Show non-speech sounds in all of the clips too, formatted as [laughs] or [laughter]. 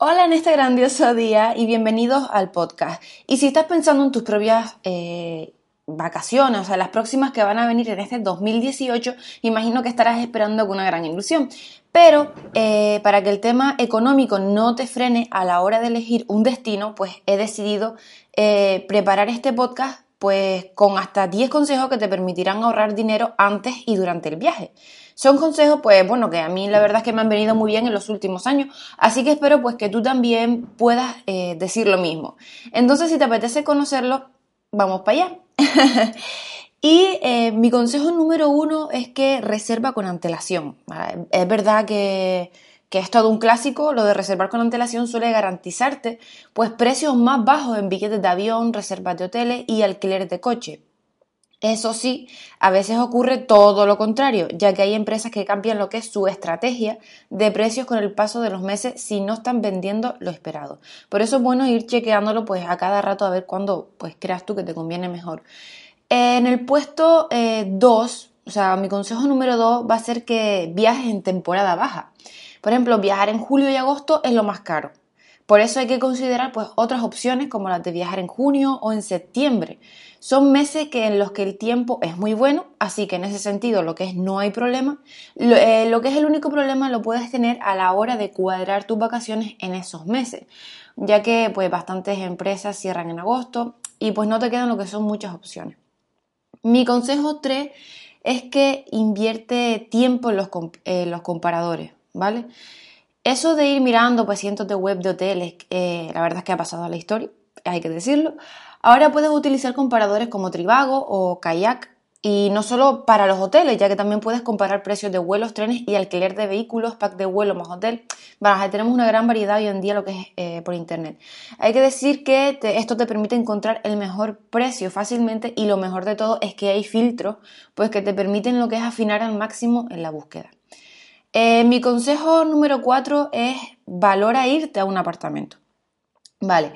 Hola en este grandioso día y bienvenidos al podcast. Y si estás pensando en tus propias eh, vacaciones, o sea, las próximas que van a venir en este 2018, imagino que estarás esperando con una gran ilusión. Pero eh, para que el tema económico no te frene a la hora de elegir un destino, pues he decidido eh, preparar este podcast pues con hasta 10 consejos que te permitirán ahorrar dinero antes y durante el viaje. Son consejos, pues bueno, que a mí la verdad es que me han venido muy bien en los últimos años, así que espero pues que tú también puedas eh, decir lo mismo. Entonces, si te apetece conocerlo, vamos para allá. [laughs] y eh, mi consejo número uno es que reserva con antelación. Es verdad que que es todo un clásico, lo de reservar con antelación suele garantizarte pues precios más bajos en billetes de avión, reservas de hoteles y alquileres de coche. Eso sí, a veces ocurre todo lo contrario, ya que hay empresas que cambian lo que es su estrategia de precios con el paso de los meses si no están vendiendo lo esperado. Por eso es bueno ir chequeándolo pues a cada rato a ver cuándo pues creas tú que te conviene mejor. En el puesto 2, eh, o sea, mi consejo número 2 va a ser que viajes en temporada baja. Por ejemplo, viajar en julio y agosto es lo más caro. Por eso hay que considerar pues, otras opciones como las de viajar en junio o en septiembre. Son meses que en los que el tiempo es muy bueno, así que en ese sentido lo que es no hay problema. Lo, eh, que es el único problema lo puedes tener a la hora de cuadrar tus vacaciones en esos meses, ya que pues bastantes empresas cierran en agosto y pues no te quedan lo que son muchas opciones. Mi consejo 3 es que invierte tiempo en los comparadores, ¿vale? Eso de ir mirando pues cientos de web de hoteles, eh, la verdad es que ha pasado a la historia, hay que decirlo. Ahora puedes utilizar comparadores como Trivago o Kayak y no solo para los hoteles, ya que también puedes comparar precios de vuelos, trenes y alquiler de vehículos, pack de vuelo más hotel. Bueno, tenemos una gran variedad hoy en día lo que es eh, por internet. Hay que decir que esto te permite encontrar el mejor precio fácilmente y lo mejor de todo es que hay filtros pues que te permiten lo que es afinar al máximo en la búsqueda. Eh, mi consejo número 4 es valora irte a un apartamento. Vale.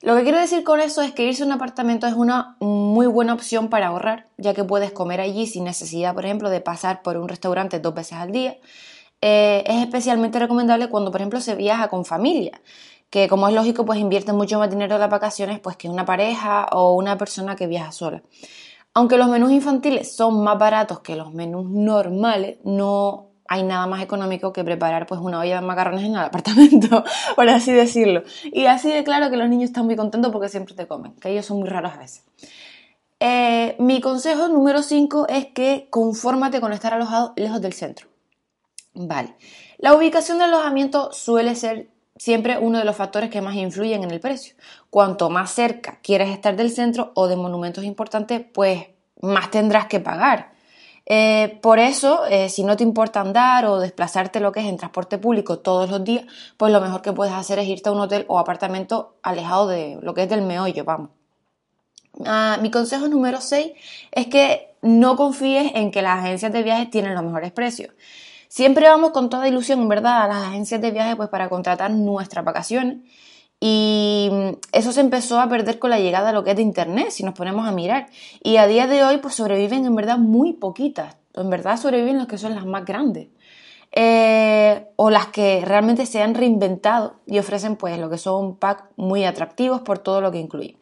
Lo que quiero decir con eso es que irse a un apartamento es una muy buena opción para ahorrar, ya que puedes comer allí sin necesidad, por ejemplo, de pasar por un restaurante dos veces al día. Eh, es especialmente recomendable cuando, por ejemplo, se viaja con familia, que como es lógico, pues invierte mucho más dinero en las vacaciones pues, que una pareja o una persona que viaja sola. Aunque los menús infantiles son más baratos que los menús normales, no hay nada más económico que preparar pues una olla de macarrones en el [laughs] apartamento, por así decirlo. Y así de claro que los niños están muy contentos porque siempre te comen, que ellos son muy raros a veces. Eh, mi consejo número 5 es que confórmate con estar alojado lejos del centro. Vale. La ubicación del alojamiento suele ser siempre uno de los factores que más influyen en el precio. Cuanto más cerca quieres estar del centro o de monumentos importantes, pues más tendrás que pagar. Eh, por eso, eh, si no te importa andar o desplazarte lo que es en transporte público todos los días, pues lo mejor que puedes hacer es irte a un hotel o apartamento alejado de lo que es del meollo, vamos. Ah, mi consejo número 6 es que no confíes en que las agencias de viajes tienen los mejores precios. Siempre vamos con toda ilusión, en verdad, a las agencias de viajes pues para contratar nuestras vacaciones y eso se empezó a perder con la llegada de lo que es de Internet, si nos ponemos a mirar. Y a día de hoy, pues sobreviven en verdad muy poquitas. En verdad sobreviven las que son las más grandes. Eh, o las que realmente se han reinventado y ofrecen pues lo que son pack muy atractivos por todo lo que incluye.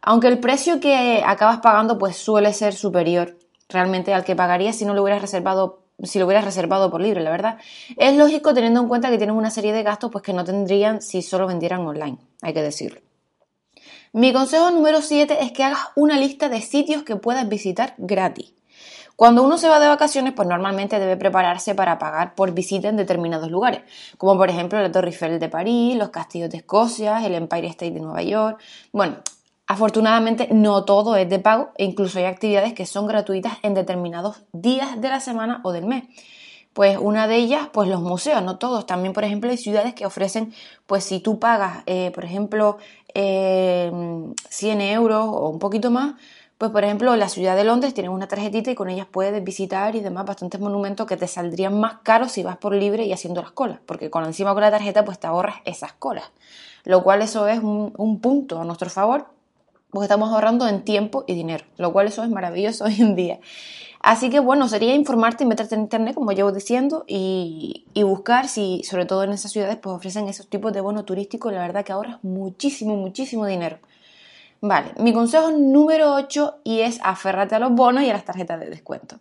Aunque el precio que acabas pagando pues suele ser superior realmente al que pagarías si no lo hubieras reservado si lo hubieras reservado por libre, la verdad. Es lógico teniendo en cuenta que tienen una serie de gastos pues que no tendrían si solo vendieran online, hay que decirlo. Mi consejo número 7 es que hagas una lista de sitios que puedas visitar gratis. Cuando uno se va de vacaciones, pues normalmente debe prepararse para pagar por visita en determinados lugares, como por ejemplo la Torre Eiffel de París, los castillos de Escocia, el Empire State de Nueva York. Bueno, Afortunadamente no todo es de pago e incluso hay actividades que son gratuitas en determinados días de la semana o del mes. Pues una de ellas, pues los museos, no todos. También, por ejemplo, hay ciudades que ofrecen, pues si tú pagas, eh, por ejemplo, 100 eh, euros o un poquito más, pues por ejemplo, la ciudad de Londres tiene una tarjetita y con ellas puedes visitar y demás bastantes monumentos que te saldrían más caros si vas por libre y haciendo las colas, porque con encima con la tarjeta pues te ahorras esas colas, lo cual eso es un punto a nuestro favor porque estamos ahorrando en tiempo y dinero, lo cual eso es maravilloso [laughs] hoy en día. Así que bueno, sería informarte y meterte en internet, como llevo diciendo, y, buscar si, sobre todo en esas ciudades, pues ofrecen esos tipos de bonos turísticos. La verdad que ahorras muchísimo, muchísimo dinero. Vale, mi consejo número 8 y es aferrate a los bonos y a las tarjetas de descuento.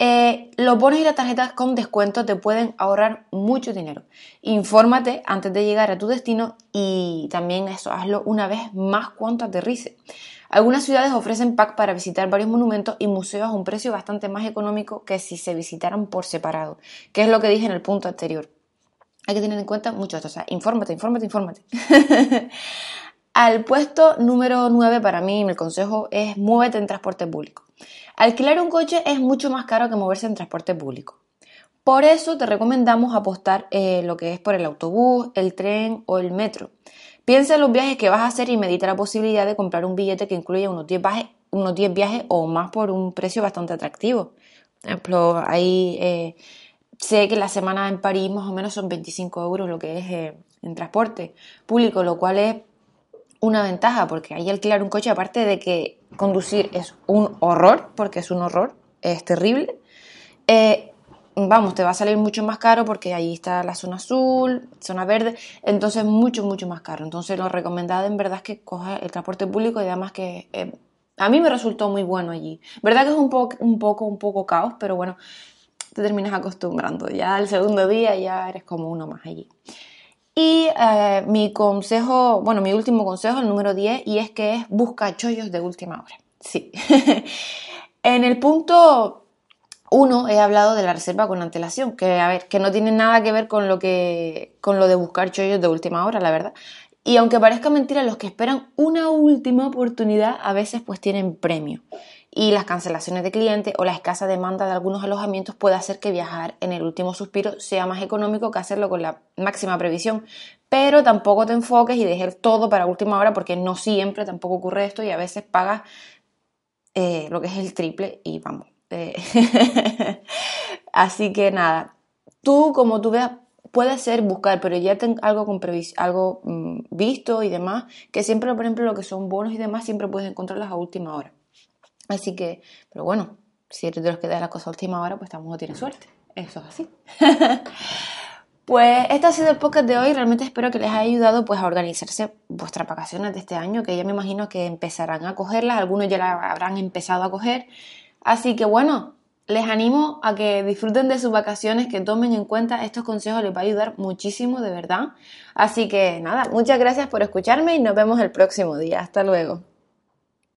Eh, los bonos y las tarjetas con descuento te pueden ahorrar mucho dinero. Infórmate antes de llegar a tu destino y también eso, hazlo una vez más cuando aterrice. Algunas ciudades ofrecen pack para visitar varios monumentos y museos a un precio bastante más económico que si se visitaran por separado, que es lo que dije en el punto anterior. Hay que tener en cuenta mucho esto, o sea, infórmate, infórmate, infórmate. [laughs] Al puesto número 9 para mí, mi consejo es muévete en transporte público. Alquilar un coche es mucho más caro que moverse en transporte público. Por eso te recomendamos apostar eh, lo que es por el autobús, el tren o el metro. Piensa en los viajes que vas a hacer y medita la posibilidad de comprar un billete que incluya unos 10 viajes, unos 10 viajes o más por un precio bastante atractivo. Por ejemplo, ahí eh, sé que la semana en París más o menos son 25 euros lo que es eh, en transporte público, lo cual es una ventaja, porque ahí alquilar un coche, aparte de que conducir es un horror, porque es un horror, es terrible, eh, vamos, te va a salir mucho más caro porque ahí está la zona azul, zona verde, entonces mucho, mucho más caro. Entonces lo recomendado en verdad es que cojas el transporte público y además que eh, a mí me resultó muy bueno allí. Verdad que es un poco, un poco, un poco caos, pero bueno, te terminas acostumbrando. Ya el segundo día ya eres como uno más allí. Y eh, mi consejo, bueno, mi último consejo, el número 10, y es que es busca chollos de última hora. Sí. [laughs] en el punto 1 he hablado de la reserva con antelación, que a ver, que no tiene nada que ver con lo que con lo de buscar chollos de última hora, la verdad. Y aunque parezca mentira, los que esperan una última oportunidad a veces pues tienen premio y las cancelaciones de clientes o la escasa demanda de algunos alojamientos puede hacer que viajar en el último suspiro sea más económico que hacerlo con la máxima previsión. Pero tampoco te enfoques y dejes todo para última hora porque no siempre tampoco ocurre esto y a veces pagas eh, lo que es el triple y vamos. Eh, [laughs] así que nada, tú como tú veas puede ser buscar, pero ya ten algo algo mm, visto y demás, que siempre, por ejemplo, lo que son bonos y demás, siempre puedes encontrarlas a última hora. Así que, pero bueno, si eres de los que da la cosa a última hora, pues tampoco tienes suerte. Eso es así. [laughs] pues este ha sido el podcast de hoy. Realmente espero que les haya ayudado pues, a organizarse vuestras vacaciones de este año, que ya me imagino que empezarán a cogerlas. Algunos ya las habrán empezado a coger. Así que bueno, les animo a que disfruten de sus vacaciones, que tomen en cuenta estos consejos, les va a ayudar muchísimo, de verdad. Así que nada, muchas gracias por escucharme y nos vemos el próximo día. Hasta luego.